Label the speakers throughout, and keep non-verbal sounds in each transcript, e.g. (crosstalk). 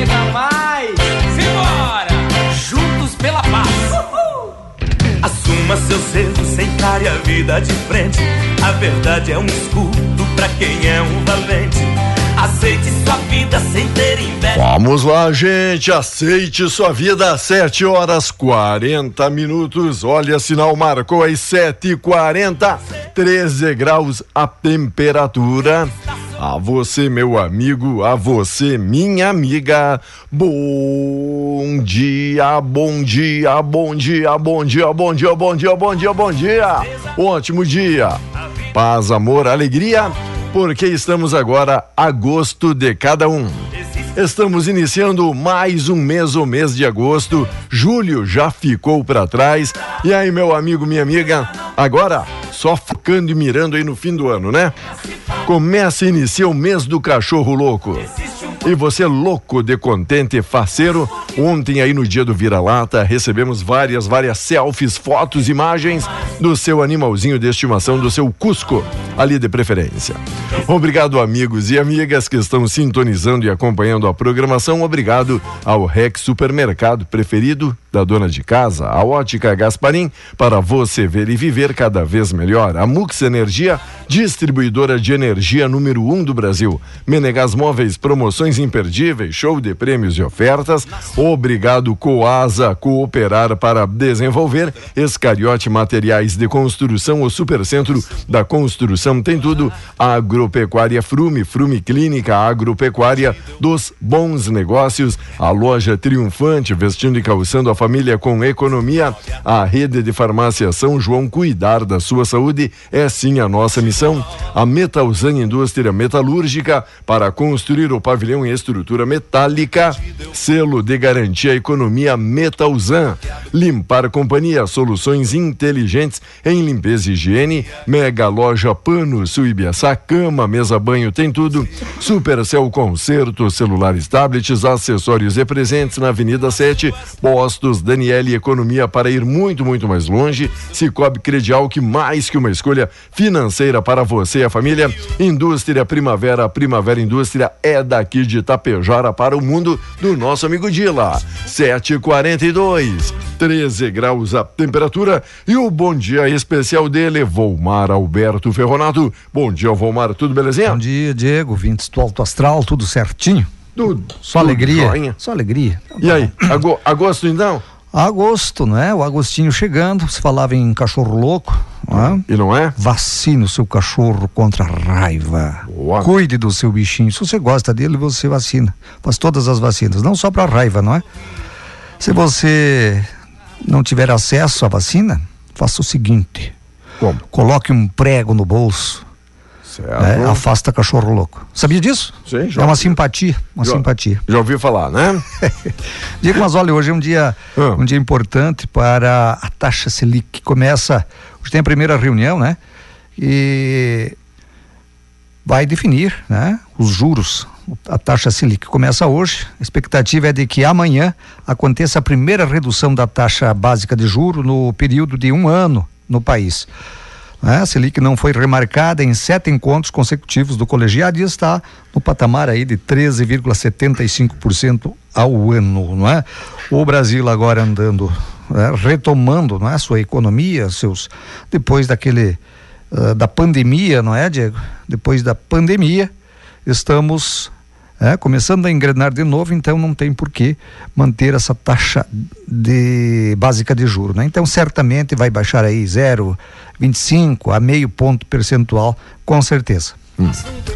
Speaker 1: chega mais. Simbora! Juntos pela paz.
Speaker 2: Assuma seus erros, encare a vida de frente. A verdade é um escudo pra quem é um valente. Aceite sua vida sem ter inveja.
Speaker 3: Vamos lá, gente. Aceite sua vida. 7 horas 40 minutos. Olha, sinal marcou aí 7 h 40 13 graus a temperatura. A você, meu amigo, a você, minha amiga. Bom dia, bom dia, bom dia, bom dia, bom dia, bom dia, bom dia, bom dia. Ótimo dia. Paz, amor, alegria, porque estamos agora agosto de cada um. Estamos iniciando mais um mês, o mês de agosto. Julho já ficou para trás. E aí, meu amigo, minha amiga, agora só focando e mirando aí no fim do ano, né? Começa e inicia o mês do cachorro louco. E você louco de contente e faceiro, ontem aí no dia do vira-lata recebemos várias, várias selfies, fotos, imagens do seu animalzinho de estimação, do seu Cusco, ali de preferência. Obrigado amigos e amigas que estão sintonizando e acompanhando a programação. Obrigado ao Rex Supermercado preferido da dona de casa, a Ótica Gasparim, para você ver e viver cada vez melhor. A Mux Energia, distribuidora de energia número um do Brasil. Menegas Móveis, promoções imperdíveis, show de prêmios e ofertas. Obrigado Coasa, cooperar para desenvolver. Escariote Materiais de Construção, o Supercentro da Construção tem tudo. Agropecuária Frume, Frume Clínica Agropecuária dos bons negócios. A loja triunfante, vestindo e calçando a família com economia. A rede de farmácia São João cuidar da sua saúde é sim a nossa missão. A Metalzan Indústria Metalúrgica para construir o pavilhão em estrutura metálica. Selo de garantia economia Metalzan. Limpar companhia, soluções inteligentes em limpeza e higiene. Mega loja Panos, Suibiaçá, cama, mesa, banho, tem tudo. Supercel Concerto, celulares, tablets, acessórios e presentes na Avenida 7. Postos Daniele Economia para ir muito, muito mais longe. Cicobi Credial, que mais que uma escolha financeira para você e a família. Indústria Primavera, Primavera Indústria é daqui de Tapejara para o mundo do nosso amigo Dila. 742, 13 graus a temperatura e o bom dia especial dele, Volmar Alberto Ferronato. Bom dia, Volmar, tudo belezinha?
Speaker 4: Bom dia, Diego, vintes do Alto Astral, tudo certinho?
Speaker 3: Tudo.
Speaker 4: Só
Speaker 3: tudo
Speaker 4: alegria?
Speaker 3: joinha.
Speaker 4: Só alegria.
Speaker 3: E aí, ago- agosto então?
Speaker 4: Agosto, né? O Agostinho chegando, se falava em cachorro louco, né?
Speaker 3: E não é?
Speaker 4: Vacine o seu cachorro contra a raiva.
Speaker 3: Boa.
Speaker 4: Cuide do seu bichinho. Se você gosta dele, você vacina. Faz todas as vacinas, não só para raiva, não é? Se você não tiver acesso à vacina, faça o seguinte:
Speaker 3: Como?
Speaker 4: coloque um prego no bolso. Né? afasta cachorro louco. Sabia disso?
Speaker 3: Sim, já.
Speaker 4: É uma simpatia, uma
Speaker 3: Já-
Speaker 4: simpatia.
Speaker 3: Já ouvi falar, né? (laughs)
Speaker 4: Diego, mas olha, hoje é um dia,
Speaker 3: Ah.
Speaker 4: um dia importante para a taxa Selic, que começa, hoje tem a primeira reunião, né? E vai definir, né? Os juros, a taxa Selic começa hoje, a expectativa é de que amanhã aconteça a primeira redução da taxa básica de juro no período de um ano no país. Né? A Selic não foi remarcada em sete encontros consecutivos do colegiado e está no patamar aí de 13,75% ao ano, não é? O Brasil agora andando, né, retomando, não é, sua economia, seus depois daquele ah, da pandemia, não é, Diego? Depois da pandemia, estamos é, começando a engrenar de novo, então não tem por que manter essa taxa de básica de juro, né? Então certamente vai baixar aí 0,25 a meio ponto percentual, com certeza.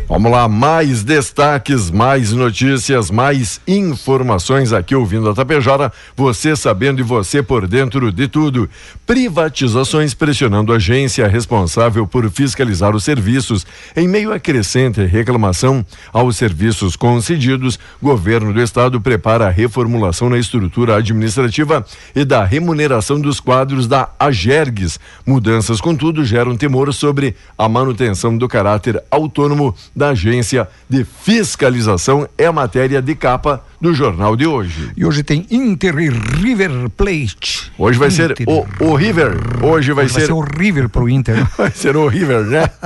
Speaker 3: Vamos lá, mais destaques, mais notícias, mais informações aqui ouvindo a Tapejara, você sabendo e você por dentro de tudo. Privatizações pressionando a agência responsável por fiscalizar os serviços. Em meio a crescente reclamação aos serviços concedidos, governo do estado prepara a reformulação na estrutura administrativa e da remuneração dos quadros da Agergues. Mudanças, contudo, geram temor sobre a manutenção do caráter autônomo da agência de fiscalização. É a matéria de capa do jornal de hoje.
Speaker 4: E hoje tem Inter e River Plate.
Speaker 3: Hoje vai ser
Speaker 4: Inter.
Speaker 3: o, o River. Hoje vai,
Speaker 4: Hoje vai
Speaker 3: ser,
Speaker 4: ser o River pro Inter. (laughs)
Speaker 3: vai ser o River, né? (laughs)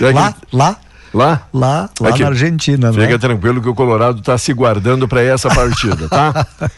Speaker 4: Lá, lá,
Speaker 3: lá?
Speaker 4: lá, lá
Speaker 3: Aqui.
Speaker 4: na Argentina, né?
Speaker 3: Fica tranquilo que o Colorado está se guardando para essa partida, tá? (laughs)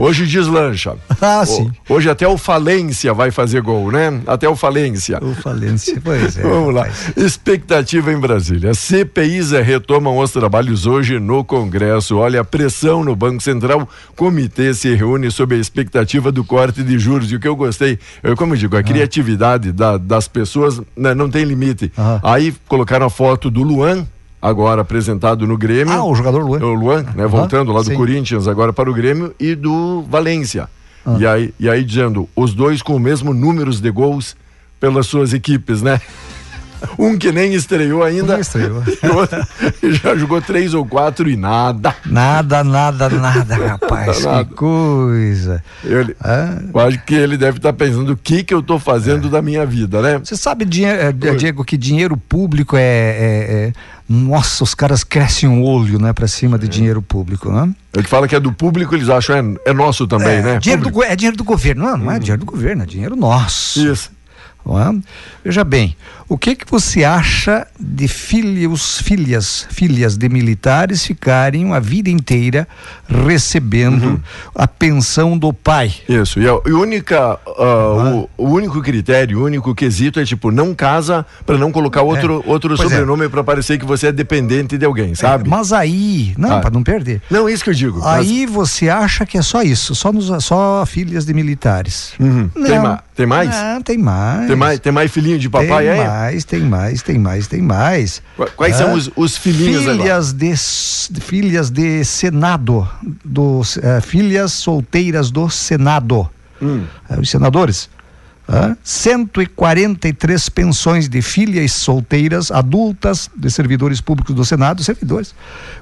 Speaker 3: Hoje deslancha.
Speaker 4: Ah,
Speaker 3: O-
Speaker 4: sim.
Speaker 3: Hoje até o Falência vai fazer gol, né? Até o Falência.
Speaker 4: O falência, pois é.
Speaker 3: Vamos lá. Expectativa em Brasília. CPIs retomam os trabalhos hoje no Congresso. Olha, a pressão no Banco Central. Comitê se reúne sob a expectativa do corte de juros. E o que eu gostei, eu, como eu digo, a criatividade da- das pessoas né, não tem limite.
Speaker 4: Aham.
Speaker 3: Aí colocaram a foto do Luan, agora apresentado no Grêmio.
Speaker 4: Ah, o jogador Luan.
Speaker 3: O Luan, né? Voltando lá do
Speaker 4: sim.
Speaker 3: Corinthians agora para o Grêmio e do Valência.
Speaker 4: Ah.
Speaker 3: E, aí, e aí dizendo, os dois com o mesmo números de gols pelas suas equipes, né? (laughs) Um que nem estreou ainda.
Speaker 4: Nem estreou.
Speaker 3: O (laughs) outro já jogou três ou quatro e nada.
Speaker 4: Nada, nada, nada, (laughs) rapaz.
Speaker 3: Nada.
Speaker 4: Que coisa.
Speaker 3: Ele,
Speaker 4: Ah.
Speaker 3: eu acho que ele deve estar pensando o que que eu estou fazendo da minha vida, né?
Speaker 4: Você sabe, dinhe- eh, Diego, que dinheiro público é, é- é- Nossa, os caras crescem um olho, né, pra cima de dinheiro público, né?
Speaker 3: Eu que falo que é do público, eles acham é, é nosso também,
Speaker 4: é,
Speaker 3: né?
Speaker 4: dinheiro do, é dinheiro do governo. Não, não é dinheiro do governo, é dinheiro nosso.
Speaker 3: Isso.
Speaker 4: É? Veja bem, o que que você acha de filhos, filhas, filhas de militares ficarem a vida inteira recebendo
Speaker 3: Uhum.
Speaker 4: a pensão do pai?
Speaker 3: Isso, e a, única, ah, o, o único critério, o único quesito é tipo, não casa para não colocar outro, outro
Speaker 4: Pois é.
Speaker 3: sobrenome para parecer que você é dependente de alguém, sabe?
Speaker 4: Mas aí, não,
Speaker 3: Ah.
Speaker 4: para não perder.
Speaker 3: Não, isso que eu digo. mas-
Speaker 4: Aí você acha que é só isso, só, nos, só filhas de militares.
Speaker 3: Uhum. Tem ma- tem mais?
Speaker 4: Não, tem mais.
Speaker 3: Tem mais, tem mais filhinho de papai
Speaker 4: tem
Speaker 3: aí?
Speaker 4: mais, tem mais, tem mais, tem mais.
Speaker 3: Qu- Quais são
Speaker 4: Ah,
Speaker 3: os, os filhinhos agora?
Speaker 4: filhas de, filhas de Senado, dos, eh, filhas solteiras do Senado,
Speaker 3: Hum.
Speaker 4: Eh, os senadores. ah, 143 pensões de filhas solteiras adultas de servidores públicos do Senado, servidores,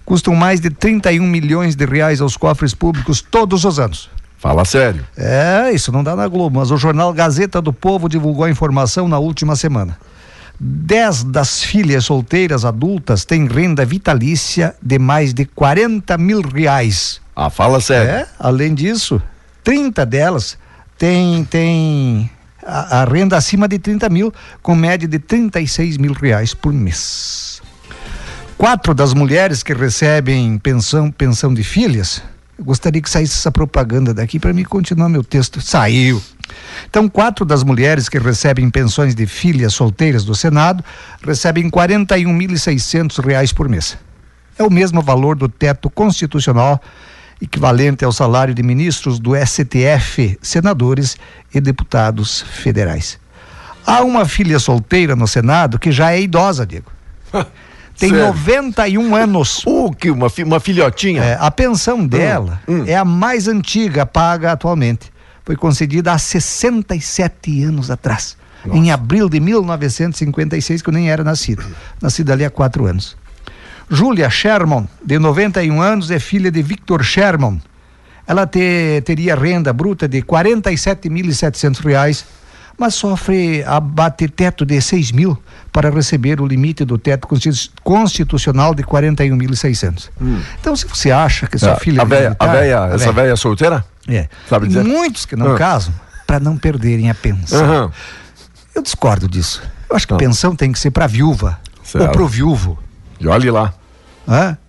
Speaker 4: custam mais de 31 milhões de reais aos cofres públicos todos os anos.
Speaker 3: Fala sério.
Speaker 4: É, isso não dá na Globo, mas o jornal Gazeta do Povo divulgou a informação na última semana. Dez das filhas solteiras adultas têm renda vitalícia de mais de 40 mil reais.
Speaker 3: Ah, fala sério.
Speaker 4: É, além disso, 30 delas têm, têm a, a renda acima de 30 mil, com média de 36 mil reais por mês. Quatro das mulheres que recebem pensão, pensão de filhas, eu gostaria que saísse essa propaganda daqui para mim continuar meu texto. Saiu. Então, quatro das mulheres que recebem pensões de filhas solteiras do Senado recebem 41.600 reais por mês. É o mesmo valor do teto constitucional equivalente ao salário de ministros do STF, senadores e deputados federais. Há uma filha solteira no Senado que já é idosa, Diego. (laughs) Tem
Speaker 3: Sério?
Speaker 4: 91 anos. (laughs)
Speaker 3: Uh, que uma, fi- uma filhotinha.
Speaker 4: É, a pensão dela
Speaker 3: hum.
Speaker 4: é a mais antiga paga atualmente. Foi concedida há 67 anos atrás. Em abril de 1956, que eu nem era nascido. Nascida ali há quatro anos. Júlia Sherman, de 91 anos, é filha de Victor Sherman. Ela te- teria renda bruta de 47.700 reais, mas sofre abate teto de 6 mil para receber o limite do teto constitu- constitucional de 41.600. Então, se você acha que sua
Speaker 3: Ah,
Speaker 4: filha
Speaker 3: a
Speaker 4: é
Speaker 3: véia, a
Speaker 4: militar-
Speaker 3: véia,
Speaker 4: a
Speaker 3: essa velha solteira?
Speaker 4: é.
Speaker 3: Sabe dizer?
Speaker 4: muitos que não
Speaker 3: Ah.
Speaker 4: casam para não perderem a pensão.
Speaker 3: Aham.
Speaker 4: Eu discordo disso. Eu acho que
Speaker 3: Não.
Speaker 4: pensão tem que ser para viúva
Speaker 3: Certo.
Speaker 4: ou pro viúvo.
Speaker 3: E olhe lá.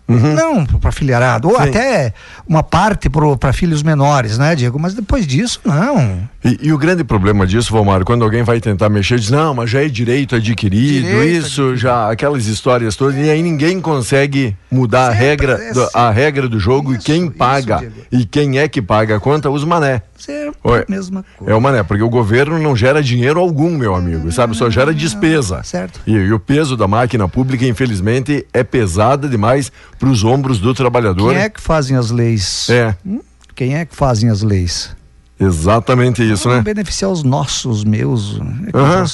Speaker 4: Hã? Não para filharado, ou
Speaker 3: Uhum. Sim.
Speaker 4: até uma parte para filhos menores, né, Diego? Mas depois disso, não.
Speaker 3: E, e o grande problema disso, Valmar, quando alguém vai tentar mexer, diz, não, mas já é direito adquirido,
Speaker 4: Direito
Speaker 3: isso, já, aquelas histórias todas, e aí ninguém consegue mudar a
Speaker 4: Sempre
Speaker 3: regra,
Speaker 4: é
Speaker 3: do,
Speaker 4: assim.
Speaker 3: a regra do jogo
Speaker 4: Isso,
Speaker 3: e quem
Speaker 4: isso,
Speaker 3: paga.
Speaker 4: Diego.
Speaker 3: e quem é que paga a conta? Os mané.
Speaker 4: Sempre
Speaker 3: Oi.
Speaker 4: a mesma coisa.
Speaker 3: É o mané, porque o governo não gera dinheiro algum, meu amigo, sabe? Só gera despesa.
Speaker 4: certo.
Speaker 3: E, e o peso da máquina pública, infelizmente, é pesada demais para os ombros do trabalhador.
Speaker 4: Quem é que fazem as leis?
Speaker 3: É,
Speaker 4: Hum? Quem é que fazem as leis?
Speaker 3: exatamente isso,
Speaker 4: Vão
Speaker 3: né?
Speaker 4: beneficiar os nossos, os meus.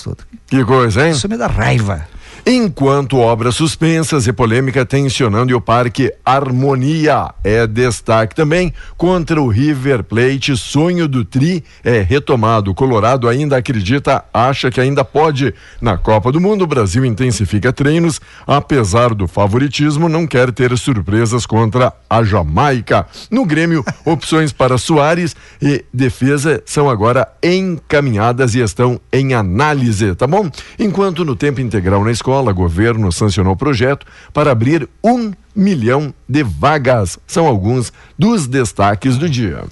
Speaker 4: tudo.
Speaker 3: Que coisa, hein?
Speaker 4: Isso me dá raiva.
Speaker 3: Enquanto obras suspensas e polêmica tensionando o Parque Harmonia é destaque também contra o River Plate, sonho do Tri é retomado. O Colorado ainda acredita, acha que ainda pode. Na Copa do Mundo, o Brasil intensifica treinos, apesar do favoritismo, não quer ter surpresas contra a Jamaica. No Grêmio, (laughs) opções para Soares e defesa são agora encaminhadas e estão em análise, tá bom? Enquanto no tempo integral na escola, o governo sancionou o projeto para abrir um milhão de vagas. São alguns dos destaques do dia.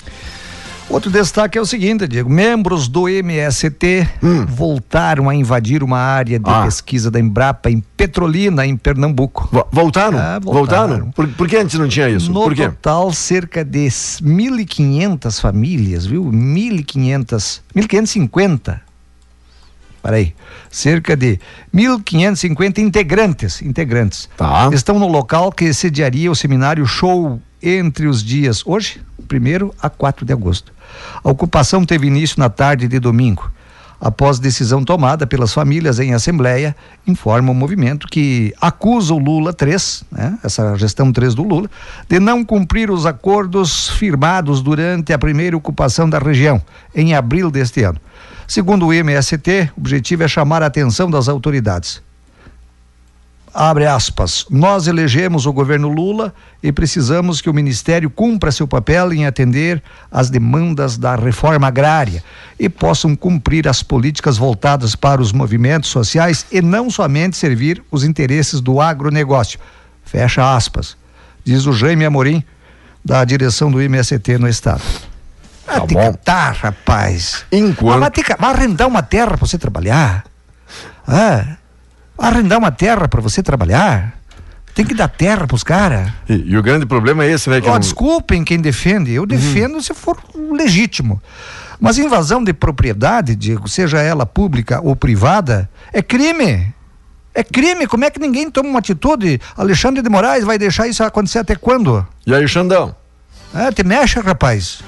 Speaker 4: Outro destaque é o seguinte, Diego: membros do MST voltaram a invadir uma área de
Speaker 3: Hum. Ah.
Speaker 4: pesquisa da Embrapa em Petrolina, em Pernambuco.
Speaker 3: Vo- Voltaram?
Speaker 4: Ah, voltaram.
Speaker 3: voltaram? Por, por que antes não tinha isso?
Speaker 4: No total, cerca de 1.500 famílias, viu? 1.500, 1.550. Peraí. Cerca de 1.550 integrantes, integrantes.
Speaker 3: Tá.
Speaker 4: Estão no local que sediaria o seminário Show entre os dias hoje, 1 a 4 de agosto. A ocupação teve início na tarde de domingo. Após decisão tomada pelas famílias em assembleia, informa o movimento que acusa o Lula 3, né, essa gestão 3 do Lula, de não cumprir os acordos firmados durante a primeira ocupação da região, em abril deste ano. Segundo o MST, o objetivo é chamar a atenção das autoridades abre aspas, nós elegemos o governo Lula e precisamos que o Ministério cumpra seu papel em atender às demandas da reforma agrária e possam cumprir as políticas voltadas para os movimentos sociais e não somente servir os interesses do agronegócio. Fecha aspas, diz o Jaime Amorim, da direção do MST no estado. Ah,
Speaker 3: Tá
Speaker 4: rapaz.
Speaker 3: Enquanto-
Speaker 4: Mas vai, que, vai arrendar uma terra para você trabalhar. Ah, arrendar uma terra para você trabalhar. Tem que dar terra pros caras.
Speaker 3: E, e o grande problema é esse, né? Que
Speaker 4: Ó,
Speaker 3: não-
Speaker 4: desculpem quem defende. Eu defendo se for legítimo. Mas invasão de propriedade, Diego, seja ela pública ou privada, é crime. É crime. Como é que ninguém toma uma atitude? Alexandre de Moraes vai deixar isso acontecer até quando?
Speaker 3: E aí, Xandão?
Speaker 4: É, te mexe, rapaz.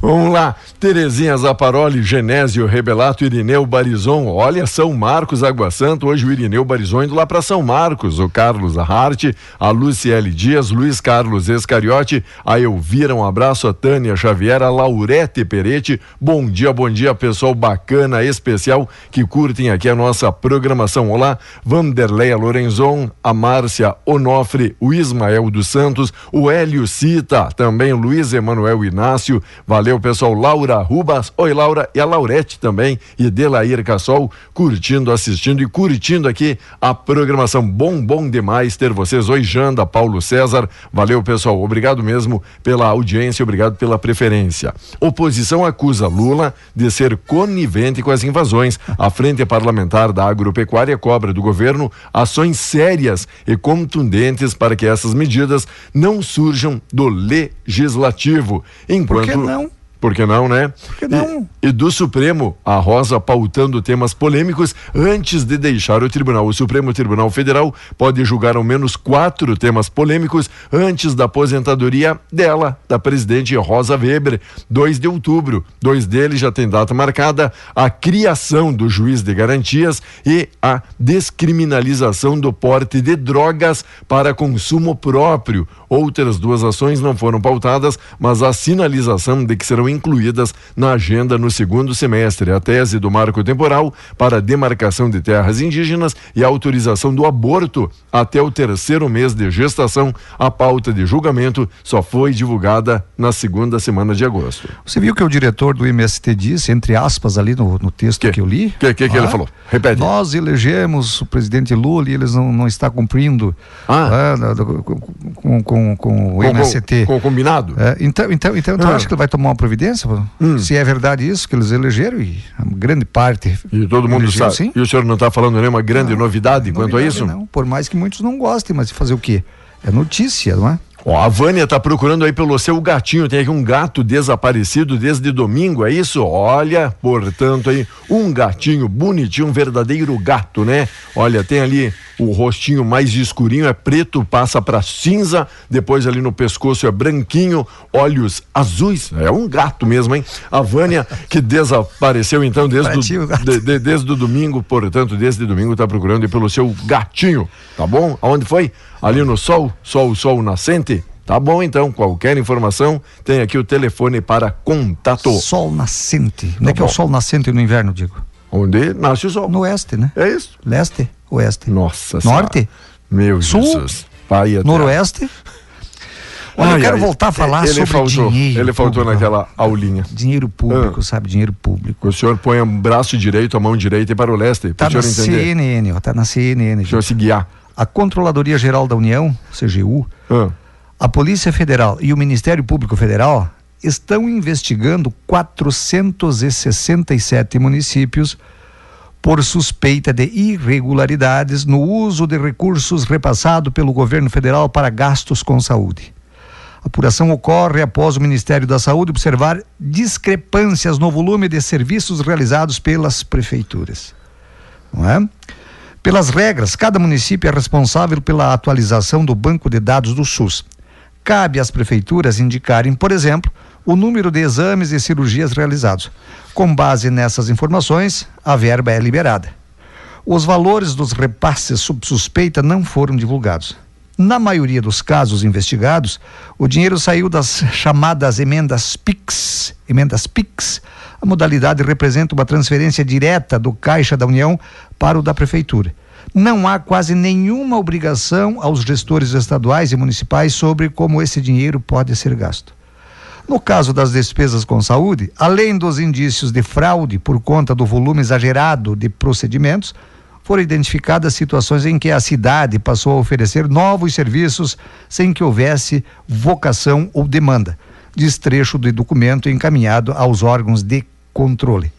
Speaker 3: Vamos lá. Terezinha Zaparoli, Genésio Rebelato, Irineu Barizon. Olha, São Marcos, Água Santa. Hoje o Irineu Barizon indo lá para São Marcos. O Carlos Aharte, a Luciele Dias, Luiz Carlos Escariote, a Elvira. Um abraço a Tânia Xavier, a Laurete Peretti. Bom dia, bom dia, pessoal bacana, especial que curtem aqui a nossa programação. Olá, Vanderleia Lorenzon, a Márcia Onofre, o Ismael dos Santos, o Hélio Cita, também Luiz Emanuel Inácio. Valeu, pessoal. Laura Rubas, oi Laura, e a Laurete também, e Delair Cassol, curtindo, assistindo e curtindo aqui a programação. Bom, bom demais ter vocês. Oi, Janda, Paulo César, valeu pessoal, obrigado mesmo pela audiência, obrigado pela preferência. Oposição acusa Lula de ser conivente com as invasões. A Frente Parlamentar da Agropecuária cobra do governo ações sérias e contundentes para que essas medidas não surjam do legislativo. Enquanto
Speaker 4: Por que não?
Speaker 3: Por que não, né?
Speaker 4: Que não?
Speaker 3: E, e, do Supremo, a Rosa pautando temas polêmicos antes de deixar o tribunal. O Supremo Tribunal Federal pode julgar ao menos quatro temas polêmicos antes da aposentadoria dela, da presidente Rosa Weber, 2 de outubro. Dois deles já têm data marcada: a criação do juiz de garantias e a descriminalização do porte de drogas para consumo próprio. Outras duas ações não foram pautadas, mas a sinalização de que serão incluídas na agenda no segundo semestre. A tese do marco temporal para a demarcação de terras indígenas e a autorização do aborto até o terceiro mês de gestação. A pauta de julgamento só foi divulgada na segunda semana de agosto.
Speaker 4: Você viu que o diretor do MST disse, entre aspas, ali no, no texto que, que eu li?
Speaker 3: O que, que, que ah, ele falou? Repete.
Speaker 4: Nós elegemos o presidente Lula e eles não, não está cumprindo ah. ah com, com, com, o MST.
Speaker 3: Com, o combinado?
Speaker 4: É, então, então, então, então ah. acho que ele vai tomar uma providência? Hum. Se é verdade isso, que eles elegeram, e a grande parte.
Speaker 3: E todo mundo sabe. Sim? E o senhor não está falando nenhuma grande não, novidade quanto a isso?
Speaker 4: Não, por mais que muitos não gostem, mas fazer o quê? É notícia, não é?
Speaker 3: Ó, a Vânia tá procurando aí pelo seu gatinho. Tem aqui um gato desaparecido desde domingo, é isso? Olha, portanto, aí, um gatinho bonitinho, um verdadeiro gato, né? Olha, tem ali o rostinho mais escurinho, é preto, passa para cinza, depois ali no pescoço é branquinho, olhos azuis. É um gato mesmo, hein? A Vânia, que desapareceu então (laughs) desde, o, de, de, desde o domingo, portanto, desde domingo tá procurando aí pelo seu gatinho, tá bom? Aonde foi? Ali no sol, sol, sol nascente? Tá bom, então. Qualquer informação, tem aqui o telefone para contato.
Speaker 4: Sol nascente. Tá Onde é que é o sol nascente no inverno, digo?
Speaker 3: Onde nasce o sol.
Speaker 4: No oeste, né?
Speaker 3: É isso.
Speaker 4: Leste, oeste.
Speaker 3: Nossa
Speaker 4: Norte?
Speaker 3: Senhora. Meu
Speaker 4: Sul?
Speaker 3: Jesus. Pai
Speaker 4: Noroeste? Olha, ai, eu quero ai, voltar a falar ele sobre
Speaker 3: faltou,
Speaker 4: dinheiro.
Speaker 3: Ele faltou
Speaker 4: público.
Speaker 3: naquela aulinha.
Speaker 4: Dinheiro público, ah. sabe? Dinheiro público.
Speaker 3: O senhor põe o braço direito, a mão direita e para o leste.
Speaker 4: Tá
Speaker 3: na
Speaker 4: CNN, ó, tá na CNN.
Speaker 3: O senhor se guiar.
Speaker 4: A Controladoria Geral da União, CGU, ah a Polícia Federal e o Ministério Público Federal estão investigando 467 municípios por suspeita de irregularidades no uso de recursos repassados pelo governo federal para gastos com saúde. A apuração ocorre após o Ministério da Saúde observar discrepâncias no volume de serviços realizados pelas prefeituras. Não é? Pelas regras, cada município é responsável pela atualização do banco de dados do SUS cabe às prefeituras indicarem, por exemplo, o número de exames e cirurgias realizados. Com base nessas informações, a verba é liberada. Os valores dos repasses sob suspeita não foram divulgados. Na maioria dos casos investigados, o dinheiro saiu das chamadas emendas PIX. Emendas PIX. A modalidade representa uma transferência direta do Caixa da União para o da Prefeitura não há quase nenhuma obrigação aos gestores estaduais e municipais sobre como esse dinheiro pode ser gasto. No caso das despesas com saúde, além dos indícios de fraude por conta do volume exagerado de procedimentos, foram identificadas situações em que a cidade passou a oferecer novos serviços sem que houvesse vocação ou demanda, destrecho do documento encaminhado aos órgãos de controle.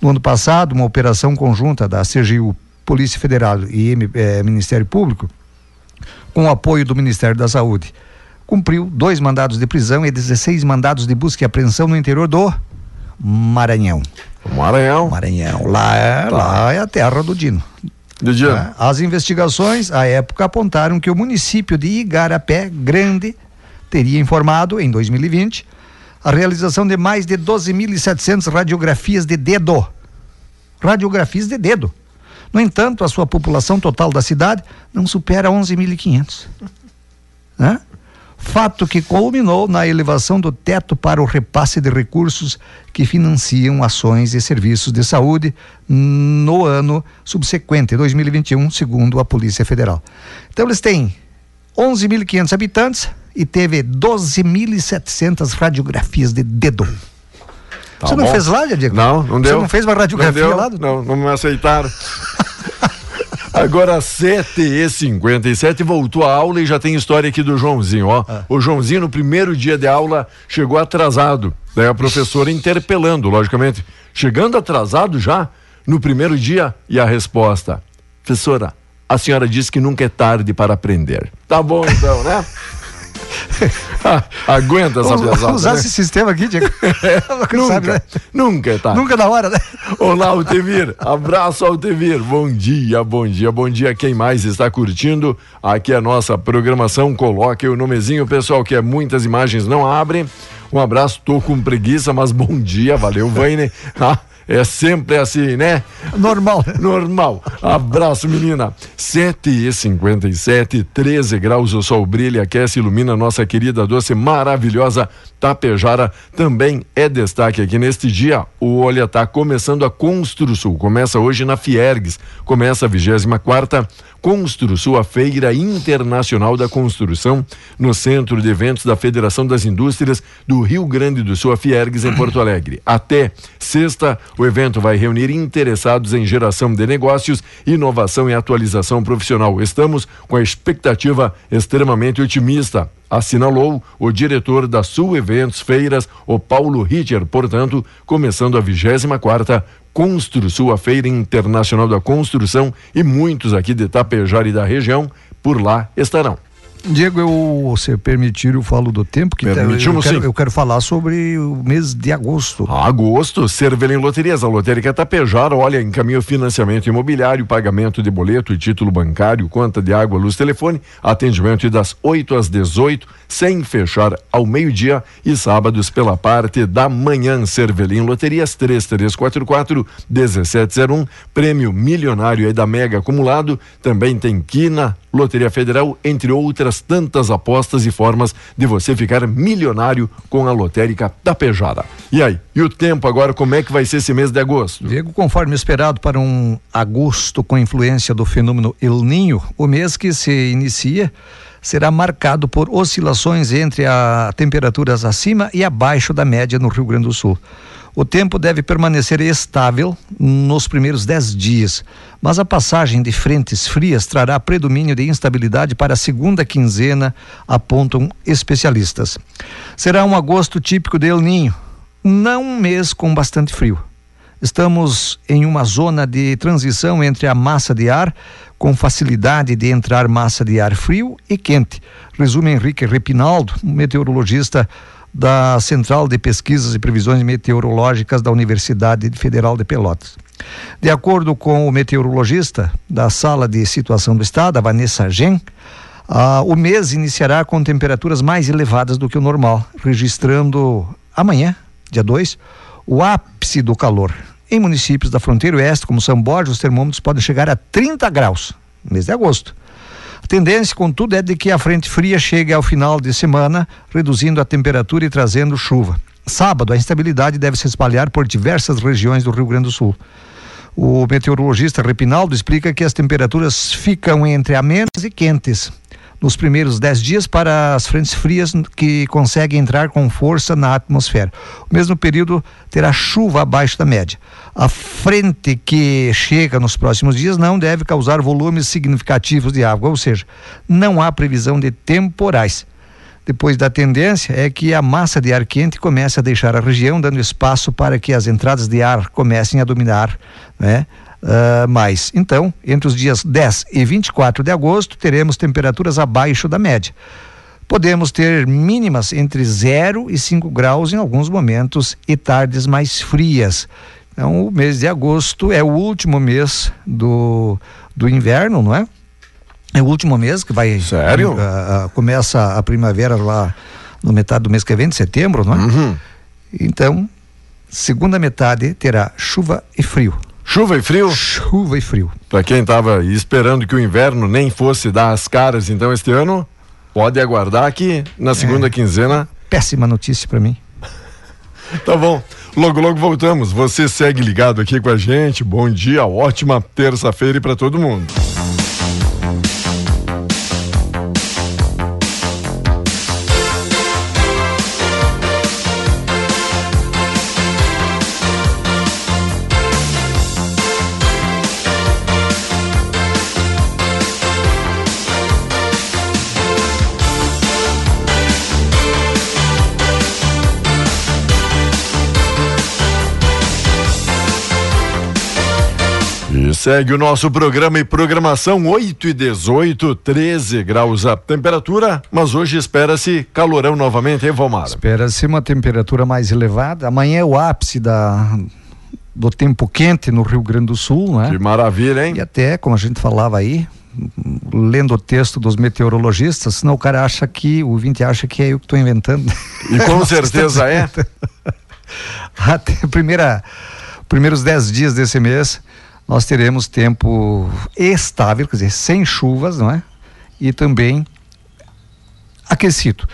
Speaker 4: No ano passado, uma operação conjunta da CGU Polícia Federal e eh, Ministério Público, com o apoio do Ministério da Saúde, cumpriu dois mandados de prisão e 16 mandados de busca e apreensão no interior do Maranhão.
Speaker 3: Maranhão.
Speaker 4: Maranhão. Lá é, tá. lá é a terra do Dino.
Speaker 3: Do Dino. É.
Speaker 4: As investigações, à época, apontaram que o município de Igarapé Grande teria informado, em 2020, a realização de mais de 12.700 radiografias de dedo. Radiografias de dedo. No entanto, a sua população total da cidade não supera 11.500. Né? Fato que culminou na elevação do teto para o repasse de recursos que financiam ações e serviços de saúde no ano subsequente, 2021, segundo a Polícia Federal. Então, eles têm 11.500 habitantes e teve 12.700 radiografias de dedo. Tá Você bom. não fez lá, Diego?
Speaker 3: Não, não deu.
Speaker 4: Você não fez uma radiografia
Speaker 3: não
Speaker 4: lá?
Speaker 3: Não, não me aceitaram. Agora, 7h57, voltou a aula e já tem história aqui do Joãozinho, ó. Ah. O Joãozinho, no primeiro dia de aula, chegou atrasado. Daí a professora interpelando, logicamente. Chegando atrasado já, no primeiro dia, e a resposta: Professora, a senhora disse que nunca é tarde para aprender. Tá bom então, né? (laughs) (laughs) Aguenta essa pesada.
Speaker 4: Usar né? esse sistema aqui, Diego. (laughs)
Speaker 3: É, nunca, sabe, né? nunca, tá.
Speaker 4: Nunca na hora, né?
Speaker 3: Olá, Altevir. Abraço, Altevir. Bom dia, bom dia, bom dia. Quem mais está curtindo aqui a nossa programação, coloque o nomezinho, pessoal, que é muitas imagens não abrem. Um abraço, tô com preguiça, mas bom dia, valeu, Vaine. (laughs) É sempre assim, né?
Speaker 4: Normal. (laughs)
Speaker 3: Normal. Abraço, menina. 7 e 57 13 graus, o sol brilha, aquece, ilumina nossa querida, doce, maravilhosa Tapejara. Também é destaque aqui neste dia. O Olha tá começando a Construção. Começa hoje na Fiergues. Começa a 24 quarta Construção, a Feira Internacional da Construção, no Centro de Eventos da Federação das Indústrias do Rio Grande do Sul, a Fiergues, em Porto Alegre. Até sexta, o evento vai reunir interessados em geração de negócios, inovação e atualização profissional. Estamos com a expectativa extremamente otimista assinalou o diretor da Sul Eventos Feiras, o Paulo Ritter, portanto, começando a 24 quarta Construção, a Feira Internacional da Construção, e muitos aqui de Tapejara e da região por lá estarão.
Speaker 4: Diego, eu, se permitir, eu falo do tempo que
Speaker 3: Permitimos,
Speaker 4: eu, quero, eu quero falar sobre o mês de agosto.
Speaker 3: Agosto, Cervelim Loterias, a lotérica Tapejara, olha, encaminha financiamento imobiliário, pagamento de boleto e título bancário, conta de água, luz, telefone, atendimento das 8 às 18, sem fechar ao meio-dia e sábados pela parte da manhã. Cervelim Loterias 3344 1701, prêmio milionário aí da Mega acumulado, também tem Quina, Loteria Federal, entre outras tantas apostas e formas de você ficar milionário com a lotérica da Pejara. E aí, e o tempo agora, como é que vai ser esse mês de agosto?
Speaker 4: Diego, conforme esperado para um agosto com influência do fenômeno El Ninho, o mês que se inicia será marcado por oscilações entre a temperaturas acima e abaixo da média no Rio Grande do Sul. O tempo deve permanecer estável nos primeiros dez dias, mas a passagem de frentes frias trará predomínio de instabilidade para a segunda quinzena, apontam especialistas. Será um agosto típico de El Ninho, não um mês com bastante frio. Estamos em uma zona de transição entre a massa de ar, com facilidade de entrar massa de ar frio e quente. Resume Henrique Repinaldo, meteorologista da Central de Pesquisas e Previsões Meteorológicas da Universidade Federal de Pelotas. De acordo com o meteorologista da Sala de Situação do Estado, Vanessa Gen, ah, o mês iniciará com temperaturas mais elevadas do que o normal, registrando amanhã, dia 2, o ápice do calor. Em municípios da fronteira oeste, como São Borja, os termômetros podem chegar a 30 graus, no mês de agosto. A tendência, contudo, é de que a frente fria chegue ao final de semana, reduzindo a temperatura e trazendo chuva. Sábado, a instabilidade deve se espalhar por diversas regiões do Rio Grande do Sul. O meteorologista Repinaldo explica que as temperaturas ficam entre amenas e quentes nos primeiros dez dias para as frentes frias que conseguem entrar com força na atmosfera. O mesmo período terá chuva abaixo da média. A frente que chega nos próximos dias não deve causar volumes significativos de água, ou seja, não há previsão de temporais. Depois da tendência é que a massa de ar quente comece a deixar a região, dando espaço para que as entradas de ar comecem a dominar, né? Uh, mais. Então, entre os dias 10 e 24 de agosto, teremos temperaturas abaixo da média. podemos ter mínimas entre 0 e 5 graus em alguns momentos e tardes mais frias. Então, o mês de agosto é o último mês do, do inverno, não é? É o último mês que vai.
Speaker 3: Sério?
Speaker 4: Uh, uh, começa a primavera lá no metade do mês que vem, de setembro, não é?
Speaker 3: Uhum.
Speaker 4: Então, segunda metade terá chuva e frio.
Speaker 3: Chuva e frio?
Speaker 4: Chuva e frio.
Speaker 3: Para quem estava esperando que o inverno nem fosse dar as caras, então este ano pode aguardar que na segunda é. quinzena.
Speaker 4: Péssima notícia para mim. (laughs)
Speaker 3: tá bom. Logo, logo voltamos. Você segue ligado aqui com a gente. Bom dia, ótima terça-feira para todo mundo. Segue o nosso programa e programação 8 e 18, 13 graus a temperatura, mas hoje espera-se calorão novamente, hein, Valmar?
Speaker 4: Espera-se uma temperatura mais elevada. Amanhã é o ápice da, do tempo quente no Rio Grande do Sul, né?
Speaker 3: Que maravilha, hein?
Speaker 4: E até, como a gente falava aí, lendo o texto dos meteorologistas, senão o cara acha que, o vinte acha que é eu que estou inventando.
Speaker 3: E com (laughs) certeza é. (laughs)
Speaker 4: Até primeira, primeiros dez dias desse mês nós teremos tempo estável, quer dizer, sem chuvas, não é? E também aquecido.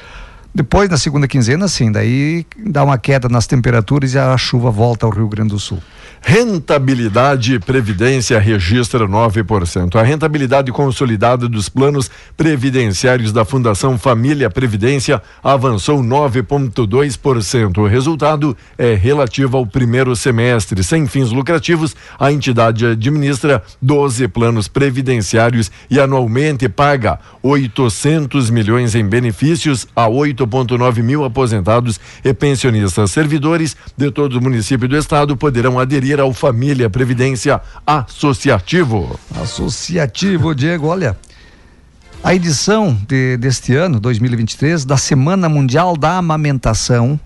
Speaker 4: Depois, na segunda quinzena, sim, daí dá uma queda nas temperaturas e a chuva volta ao Rio Grande do Sul.
Speaker 3: Rentabilidade Previdência registra 9%. A rentabilidade consolidada dos planos previdenciários da Fundação Família Previdência avançou 9,2%. O resultado é relativo ao primeiro semestre. Sem fins lucrativos, a entidade administra 12 planos previdenciários e anualmente paga 800 milhões em benefícios a 8,9 mil aposentados e pensionistas. Servidores de todo o município do estado poderão aderir aderir ao Família Previdência Associativo.
Speaker 4: Associativo, Diego, olha. A edição de, deste ano, 2023, da Semana Mundial da Amamentação,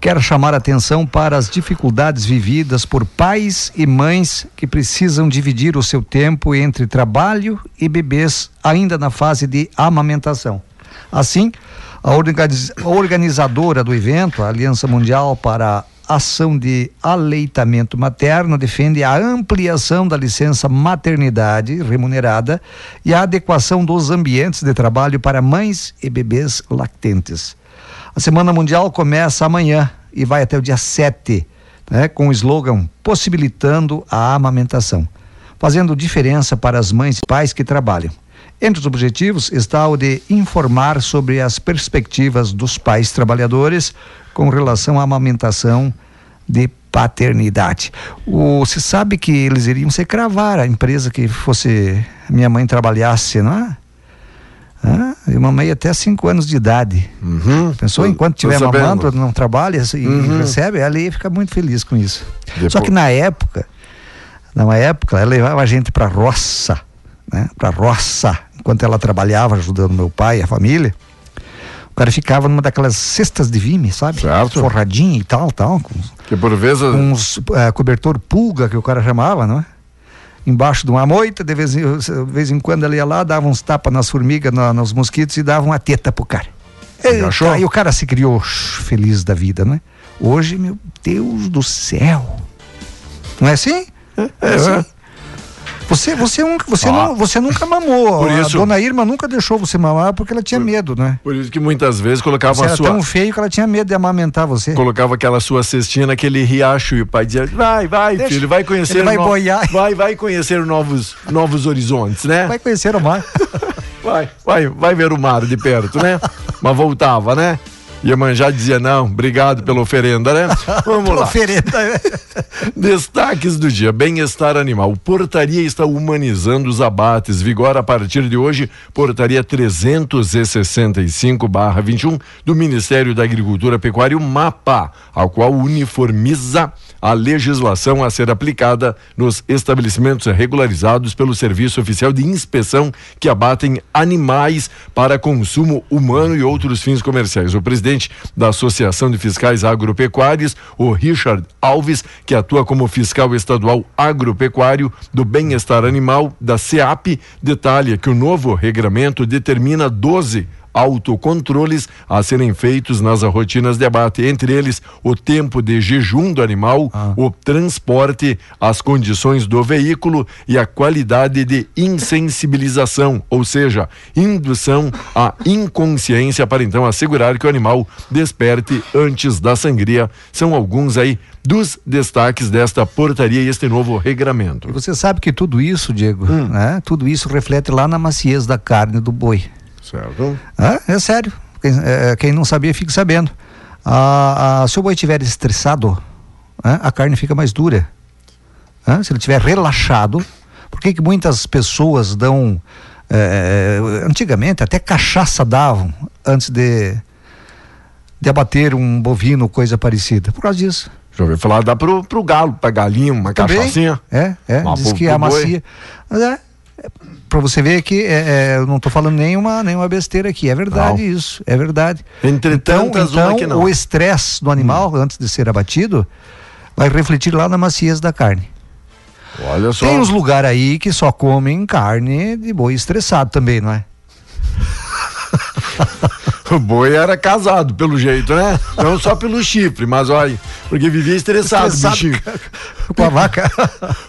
Speaker 4: quer chamar atenção para as dificuldades vividas por pais e mães que precisam dividir o seu tempo entre trabalho e bebês ainda na fase de amamentação. Assim, a organizadora do evento, a Aliança Mundial para ação de aleitamento materno defende a ampliação da licença maternidade remunerada e a adequação dos ambientes de trabalho para mães e bebês lactentes. A Semana Mundial começa amanhã e vai até o dia 7, né, com o slogan Possibilitando a Amamentação, fazendo diferença para as mães e pais que trabalham. Entre os objetivos está o de informar sobre as perspectivas dos pais trabalhadores com relação à amamentação de paternidade. O, se sabe que eles iriam se cravar a empresa que fosse minha mãe trabalhasse, não é? Ah, eu mamei até cinco anos de idade.
Speaker 3: Uhum,
Speaker 4: Pensou, enquanto tiver mamando, não trabalha e uhum. recebe, ela ia ficar muito feliz com isso. Depois... Só que na época, na época, ela levava a gente para roça, né? Para roça, enquanto ela trabalhava ajudando meu pai e a família cara ficava numa daquelas cestas de vime, sabe?
Speaker 3: Certo.
Speaker 4: Forradinha e tal, tal. Com,
Speaker 3: que por vezes. Com
Speaker 4: uns é, cobertor pulga que o cara chamava, não é? Embaixo de uma moita, de vez, em, de vez em quando ele ia lá, dava uns tapas nas formigas, na, nos mosquitos e dava uma teta pro cara. Eita, e o cara se criou feliz da vida, não é? Hoje, meu Deus do céu. Não é assim? É, é assim. Você, você, nunca, você, ah. não, você nunca mamou. (laughs) Por isso, a dona Irma nunca deixou você mamar porque ela tinha
Speaker 3: por,
Speaker 4: medo, né?
Speaker 3: Por isso que muitas vezes colocava
Speaker 4: você
Speaker 3: a sua.
Speaker 4: Era tão feio que ela tinha medo de amamentar você.
Speaker 3: Colocava aquela sua cestinha naquele riacho e o pai dizia: vai, vai, Deixa, filho, vai conhecer.
Speaker 4: vai no... boiar.
Speaker 3: Vai, vai conhecer novos, novos horizontes, né?
Speaker 4: Vai conhecer o mar. (laughs)
Speaker 3: vai, vai, vai ver o mar de perto, né? (laughs) Mas voltava, né? E a mãe já dizia: não, obrigado pela oferenda, né? (laughs)
Speaker 4: Vamos lá. Oferenda. (laughs)
Speaker 3: Destaques do dia: bem-estar animal. Portaria está humanizando os abates. Vigora a partir de hoje, portaria 365/21 do Ministério da Agricultura, Pecuária e Mapa, ao qual uniformiza a legislação a ser aplicada nos estabelecimentos regularizados pelo Serviço Oficial de Inspeção que abatem animais para consumo humano e outros fins comerciais. O presidente da Associação de Fiscais Agropecuários, o Richard Alves, que atua como fiscal estadual agropecuário do bem-estar animal da SEAP, detalha que o novo regramento determina 12 autocontroles a serem feitos nas rotinas de abate, entre eles o tempo de jejum do animal, ah. o transporte, as condições do veículo e a qualidade de insensibilização, ou seja, indução à inconsciência para então assegurar que o animal desperte antes da sangria. São alguns aí dos destaques desta portaria e este novo regramento.
Speaker 4: Você sabe que tudo isso, Diego, hum. né? Tudo isso reflete lá na maciez da carne do boi.
Speaker 3: Certo.
Speaker 4: Ah, é sério. Quem, é, quem, não sabia, fique sabendo. Ah, ah, se o boi estiver estressado, a carne fica mais dura. Se ele estiver relaxado, por que, muitas pessoas dão. É, antigamente até cachaça davam antes de, de abater um bovino, coisa parecida. Por causa disso.
Speaker 3: Já ouviu falar, dá pro, pro galo, pra galinha, uma Também, cachaçinha.
Speaker 4: É, é. Uma diz que macia. Mas é, para você ver que é, é, eu não estou falando nenhuma, nenhuma besteira aqui, é verdade não. isso, é verdade.
Speaker 3: Entre então,
Speaker 4: então o estresse do animal, hum. antes de ser abatido, vai refletir lá na maciez da carne.
Speaker 3: Olha só.
Speaker 4: Tem uns lugares aí que só comem carne de boi estressado também, não é? (laughs)
Speaker 3: O boi era casado, pelo jeito, né? Não só pelo chifre, mas olha, porque vivia estressado, estressado bichinho. (laughs)
Speaker 4: Com a vaca.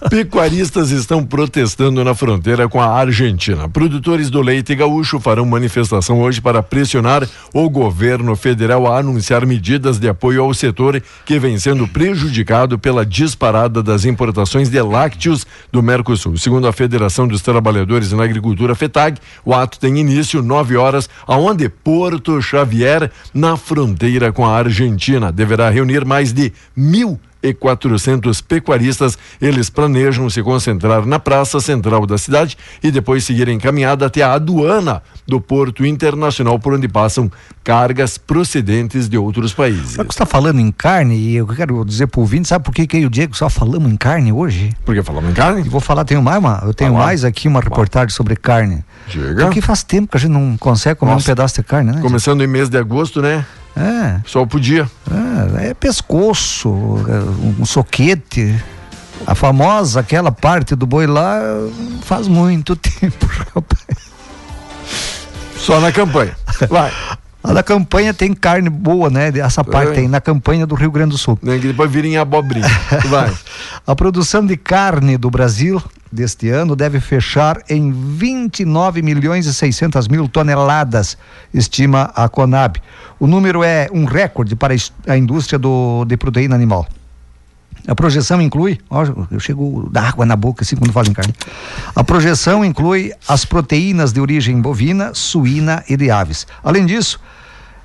Speaker 3: Pecuaristas estão protestando na fronteira com a Argentina. Produtores do leite gaúcho farão manifestação hoje para pressionar o governo federal a anunciar medidas de apoio ao setor que vem sendo prejudicado pela disparada das importações de lácteos do Mercosul. Segundo a Federação dos Trabalhadores na Agricultura, FETAG, o ato tem início 9 horas, aonde Porto Porto Xavier, na fronteira com a Argentina. Deverá reunir mais de mil e 400 pecuaristas. Eles planejam se concentrar na praça central da cidade e depois seguir encaminhada até a aduana do Porto Internacional, por onde passam cargas procedentes de outros países.
Speaker 4: Você está falando em carne e eu quero dizer para o ouvinte, sabe por que, que eu e o Diego só falamos em carne hoje?
Speaker 3: Porque falamos em carne?
Speaker 4: E vou falar, tenho mais uma, eu tenho mais aqui uma reportagem sobre carne.
Speaker 3: Diga.
Speaker 4: Porque faz tempo que a gente não consegue comer Nossa. um pedaço de carne, né?
Speaker 3: Começando em mês de agosto, né?
Speaker 4: É.
Speaker 3: Só podia.
Speaker 4: É, é pescoço, um soquete. A famosa, aquela parte do boi lá, faz muito (laughs) tempo, rapaz.
Speaker 3: Só na campanha. Vai.
Speaker 4: Na campanha tem carne boa, né? Essa parte é. tem na campanha do Rio Grande do Sul.
Speaker 3: Depois vira em abobrinha. (laughs) Vai.
Speaker 4: a produção de carne do Brasil deste ano deve fechar em 29 milhões e 600 mil toneladas, estima a Conab. O número é um recorde para a indústria do, de proteína animal. A projeção inclui, ó, eu chego da água na boca assim quando falo em carne. A projeção inclui as proteínas de origem bovina, suína e de aves. Além disso,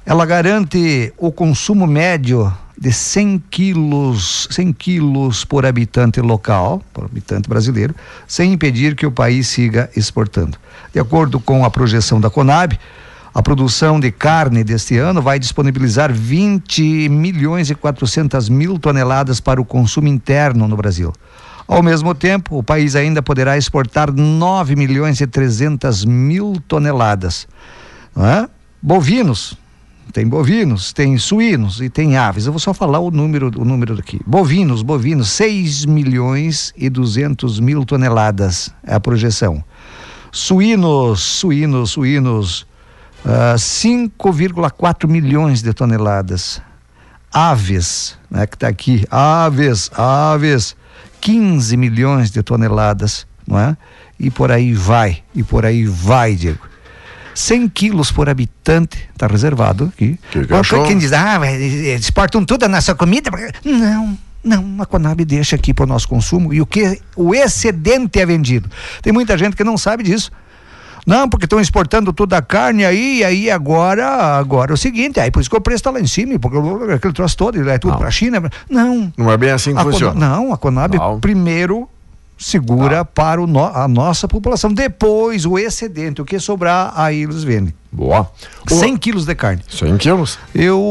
Speaker 4: ela garante o consumo médio de 100 quilos, 100 quilos por habitante local, por habitante brasileiro, sem impedir que o país siga exportando. De acordo com a projeção da Conab, a produção de carne deste ano vai disponibilizar 20 milhões e 400 mil toneladas para o consumo interno no Brasil. Ao mesmo tempo, o país ainda poderá exportar 9 milhões e 300 mil toneladas. É? Bovinos, tem bovinos, tem suínos e tem aves. Eu vou só falar o número, o número aqui. Bovinos, bovinos, 6 milhões e 200 mil toneladas é a projeção. Suínos, suínos, suínos, uh, ah, 5,4 milhões de toneladas. Aves, né, que está aqui, aves, aves, 15 milhões de toneladas, não é? E por aí vai, e por aí vai, Diego. 100 quilos por habitante, está reservado aqui.
Speaker 3: Que que
Speaker 4: quem diz, ah, exportam tudo a nossa comida? Não, não, a Conab deixa aqui para o nosso consumo e o que o excedente é vendido. Tem muita gente que não sabe disso. Não, porque estão exportando toda a carne aí, e aí agora, agora é o seguinte, aí por isso que o preço está lá em cima, porque aquele troço todo, é tudo para a China. Não.
Speaker 3: Não é bem assim que funciona.
Speaker 4: Cono- Não, a Conab
Speaker 3: Não.
Speaker 4: primeiro segura para o no- a nossa população. Depois, o excedente, o que sobrar, aí eles vendem.
Speaker 3: Boa.
Speaker 4: 100 quilos de carne.
Speaker 3: 100 quilos?
Speaker 4: Eu,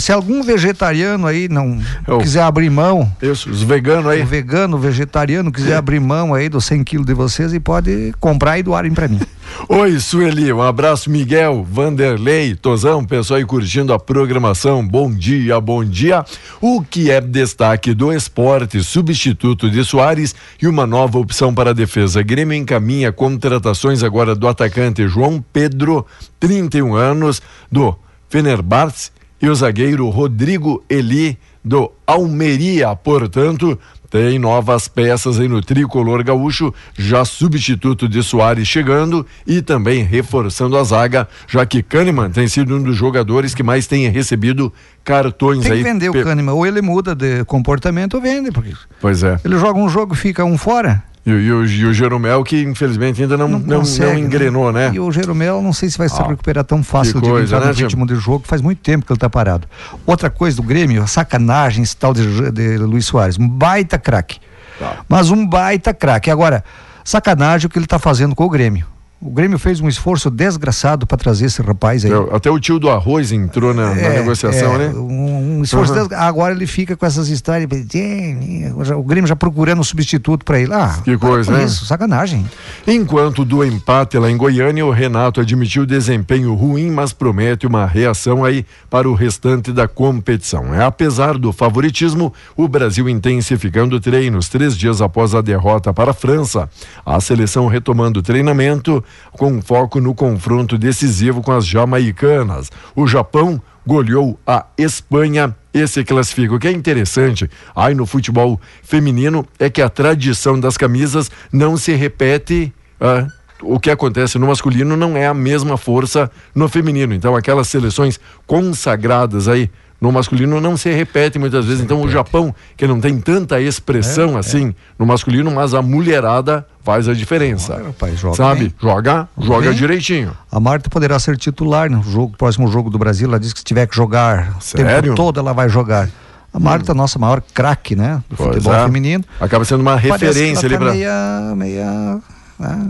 Speaker 4: se algum vegetariano aí não
Speaker 3: Eu-
Speaker 4: quiser abrir mão,
Speaker 3: Isso, os veganos aí.
Speaker 4: o vegano, vegetariano quiser abrir mão aí dos 100 quilos de vocês e pode comprar e doarem para mim. (laughs)
Speaker 3: Oi, Sueli, um abraço, Miguel, Vanderlei, Tozão, pessoal aí curtindo a programação. Bom dia, bom dia. O que é destaque do esporte, substituto de Soares e uma nova opção para a defesa. Grêmio encaminha contratações agora do atacante João Pedro, 31 anos, do Fenerbahçe, e o zagueiro Rodrigo Eli, do Almeria, portanto, tem novas peças aí no tricolor gaúcho, já substituto de Soares chegando e também reforçando a zaga, já que Kahneman tem sido um dos jogadores que mais tem recebido cartões
Speaker 4: Tem
Speaker 3: aí.
Speaker 4: que vender o Kahneman, ou ele muda de comportamento ou vende, porque
Speaker 3: Pois é.
Speaker 4: ele joga um jogo, fica um fora.
Speaker 3: E, o- e o, e o Jeromel que infelizmente ainda não, não, não,
Speaker 4: consegue,
Speaker 3: engrenou, né?
Speaker 4: E o Jeromel não sei se vai se
Speaker 3: Ah,
Speaker 4: recuperar tão fácil de
Speaker 3: coisa,
Speaker 4: entrar
Speaker 3: né,
Speaker 4: ritmo de jogo, faz muito tempo que ele tá parado. Outra coisa do Grêmio, a sacanagem esse tal de, de Luiz Soares, um baita craque.
Speaker 3: Tá.
Speaker 4: Mas um baita craque. Agora, sacanagem o que ele tá fazendo com o Grêmio. O Grêmio fez um esforço desgraçado para trazer esse rapaz aí.
Speaker 3: Até o tio do arroz entrou na, na
Speaker 4: É,
Speaker 3: negociação,
Speaker 4: é,
Speaker 3: né?
Speaker 4: Um, um esforço
Speaker 3: Uhum.
Speaker 4: des- Agora ele fica com essas histórias. "É, O Grêmio já procurando um substituto para ele. Ah,
Speaker 3: Que coisa, né?
Speaker 4: Isso, sacanagem.
Speaker 3: Enquanto do empate lá em Goiânia, o Renato admitiu desempenho ruim, mas promete uma reação aí para o restante da competição. É, apesar do favoritismo, o Brasil intensificando treinos três dias após a derrota para a França. A seleção retomando o treinamento com foco no confronto decisivo com as jamaicanas. O Japão goleou a Espanha e se classifica. O que é interessante aí no futebol feminino é que a tradição das camisas não se repete. ah, o que acontece no masculino não é a mesma força no feminino. Então, aquelas seleções consagradas aí no masculino não se repete muitas vezes. Então, o Japão, que não tem tanta expressão assim no masculino, mas a mulherada faz a diferença.
Speaker 4: Olha, rapaz, joga
Speaker 3: Sabe?
Speaker 4: bem.
Speaker 3: Joga, joga
Speaker 4: bem.
Speaker 3: direitinho.
Speaker 4: A Marta poderá ser titular no jogo, próximo jogo do Brasil. Ela disse que se tiver que jogar o
Speaker 3: Sério?
Speaker 4: tempo todo, ela vai jogar. A Marta, nossa maior craque, né? Do
Speaker 3: Pois
Speaker 4: futebol
Speaker 3: é.
Speaker 4: feminino.
Speaker 3: Acaba sendo uma
Speaker 4: Parece
Speaker 3: referência ali
Speaker 4: ela tá
Speaker 3: para.
Speaker 4: meia, meia ah,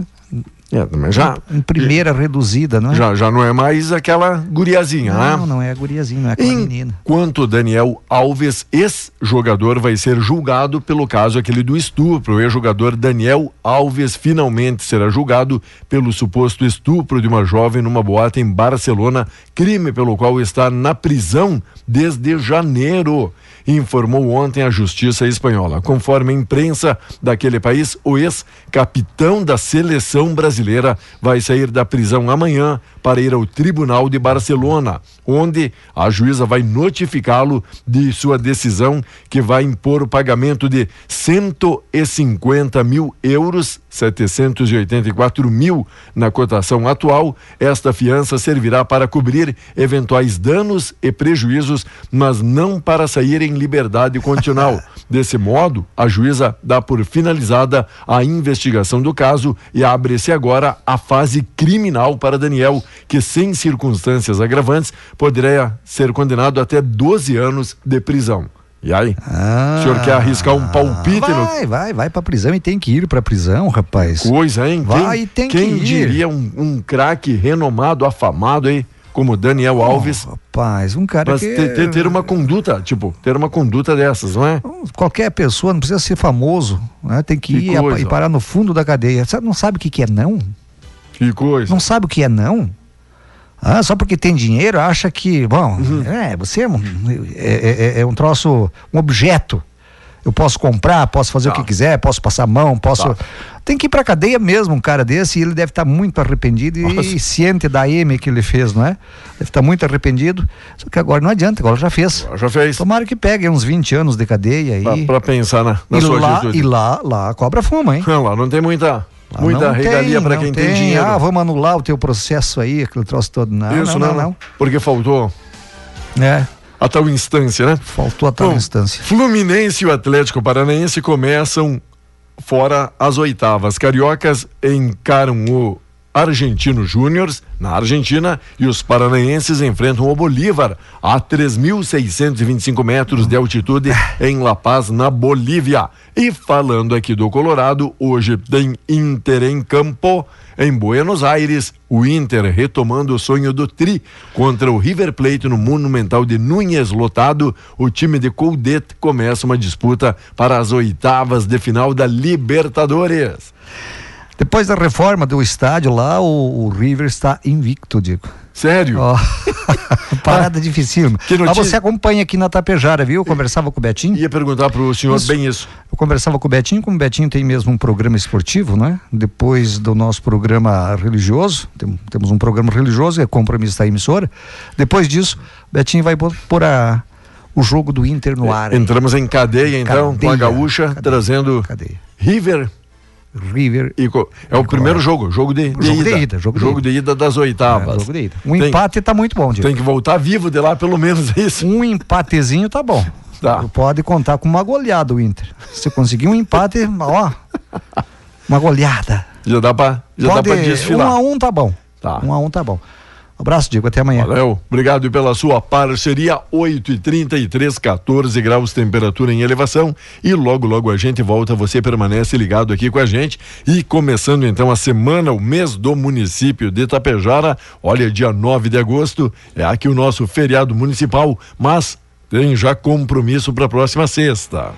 Speaker 3: É, já,
Speaker 4: em primeira reduzida, não é?
Speaker 3: já, já não é mais aquela guriazinha,
Speaker 4: não,
Speaker 3: né?
Speaker 4: não é a guriazinha, não é aquela menina.
Speaker 3: Enquanto Daniel Alves, ex-jogador, vai ser julgado pelo caso aquele do estupro. O ex-jogador Daniel Alves finalmente será julgado pelo suposto estupro de uma jovem numa boate em Barcelona, crime pelo qual está na prisão desde janeiro. Informou ontem a Justiça Espanhola. Conforme a imprensa daquele país, o ex-capitão da seleção brasileira vai sair da prisão amanhã para ir ao Tribunal de Barcelona, onde a juíza vai notificá-lo de sua decisão que vai impor o pagamento de 150 mil euros, 784 mil na cotação atual. Esta fiança servirá para cobrir eventuais danos e prejuízos, mas não para sair em liberdade condicional. (laughs) Desse modo, a juíza dá por finalizada a investigação do caso e abre-se agora a fase criminal para Daniel, que sem circunstâncias agravantes poderia ser condenado até 12 anos de prisão. E aí?
Speaker 4: Ah,
Speaker 3: o senhor quer arriscar um palpite no
Speaker 4: Vai, vai, vai pra prisão e tem que ir pra prisão, rapaz.
Speaker 3: coisa, hein?
Speaker 4: Vai,
Speaker 3: quem
Speaker 4: tem que
Speaker 3: quem
Speaker 4: ir.
Speaker 3: diria um, um craque renomado, afamado aí, como Daniel Alves,
Speaker 4: Rapaz, um cara
Speaker 3: mas
Speaker 4: que...
Speaker 3: ter, ter, uma conduta, tipo, ter uma conduta dessas, não é?
Speaker 4: Qualquer pessoa, não precisa ser famoso, né? tem que,
Speaker 3: Que
Speaker 4: ir a- e parar no fundo da cadeia. Você não sabe o que, que é não?
Speaker 3: Que coisa.
Speaker 4: Não sabe o que é não? Ah, só porque tem dinheiro, acha que, bom,
Speaker 3: Uhum.
Speaker 4: é, você é um, é, é- é um troço, um objeto. Eu posso comprar, posso fazer
Speaker 3: Tá.
Speaker 4: o que quiser, posso passar a mão, posso.
Speaker 3: Tá.
Speaker 4: Tem que ir pra cadeia mesmo, um cara desse, e ele deve estar muito arrependido
Speaker 3: Nossa.
Speaker 4: e ciente da M que ele fez, não é? Deve estar muito arrependido. Só que agora não adianta, agora já fez.
Speaker 3: Já fez.
Speaker 4: Tomara que pegue uns 20 anos de cadeia
Speaker 3: Pra,
Speaker 4: aí.
Speaker 3: pra pensar na, na
Speaker 4: E
Speaker 3: sua
Speaker 4: lá,
Speaker 3: atitude.
Speaker 4: e lá, lá cobra fuma, hein?
Speaker 3: Não, (laughs) lá não tem muita,
Speaker 4: Lá
Speaker 3: muita regalia
Speaker 4: tem,
Speaker 3: para quem tem, dinheiro.
Speaker 4: Ah, vamos anular o teu processo aí, aquele troço todo. Não,
Speaker 3: Isso
Speaker 4: não,
Speaker 3: não,
Speaker 4: não, não.
Speaker 3: Porque faltou
Speaker 4: É,
Speaker 3: a tal instância, né?
Speaker 4: faltou a tal
Speaker 3: Bom,
Speaker 4: instância.
Speaker 3: Fluminense e o Atlético Paranaense começam fora as oitavas. Cariocas encaram o Argentino Júnior na Argentina e os paranaenses enfrentam o Bolívar a 3.625 metros de altitude em La Paz, na Bolívia. E falando aqui do Colorado, hoje tem Inter em campo. Em Buenos Aires, o Inter retomando o sonho do Tri contra o River Plate no Monumental de Núñez lotado. O time de Coudet começa uma disputa para as oitavas de final da Libertadores.
Speaker 4: Depois da reforma do estádio lá, o, o River está invicto, Diego.
Speaker 3: Sério?
Speaker 4: Oh. (laughs) Parada ah, difícil.
Speaker 3: Que
Speaker 4: notícia... Mas você acompanha aqui na Tapejara, viu? Eu conversava com o Betinho.
Speaker 3: Ia perguntar para o senhor isso. bem isso.
Speaker 4: Eu conversava com o Betinho, como o Betinho tem mesmo um programa esportivo, né? Depois do nosso programa religioso, tem, temos um programa religioso, é compromisso da emissora. Depois disso, o Betinho vai pôr a o jogo do Inter no ar.
Speaker 3: Entramos em cadeia, então, cadeia, com a gaúcha, cadeia, trazendo cadeia. River
Speaker 4: River.
Speaker 3: E, é o primeiro jogo, jogo de, de
Speaker 4: jogo
Speaker 3: ida.
Speaker 4: De ida jogo,
Speaker 3: jogo
Speaker 4: de,
Speaker 3: ida. das oitavas.
Speaker 4: É, jogo de ida. Um tem, empate tá muito bom, Diego.
Speaker 3: Tem que voltar vivo de lá, pelo menos é isso.
Speaker 4: Um empatezinho tá bom. Tá. Pode contar com uma goleada o Inter. Se conseguir um empate, (laughs) ó. Uma goleada.
Speaker 3: Já dá pra, já Pode, dá pra desfilar.
Speaker 4: Um a um tá bom.
Speaker 3: Tá.
Speaker 4: Um a um tá bom. Um abraço, Diego. Até amanhã.
Speaker 3: Valeu. Obrigado pela sua parceria. 8 e 33 14 graus temperatura em elevação. E logo, logo a gente volta. Você permanece ligado aqui com a gente. E começando então a semana, o mês do município de Tapejara. Olha, dia 9 de agosto é aqui o nosso feriado municipal. Mas tem já compromisso para a próxima sexta.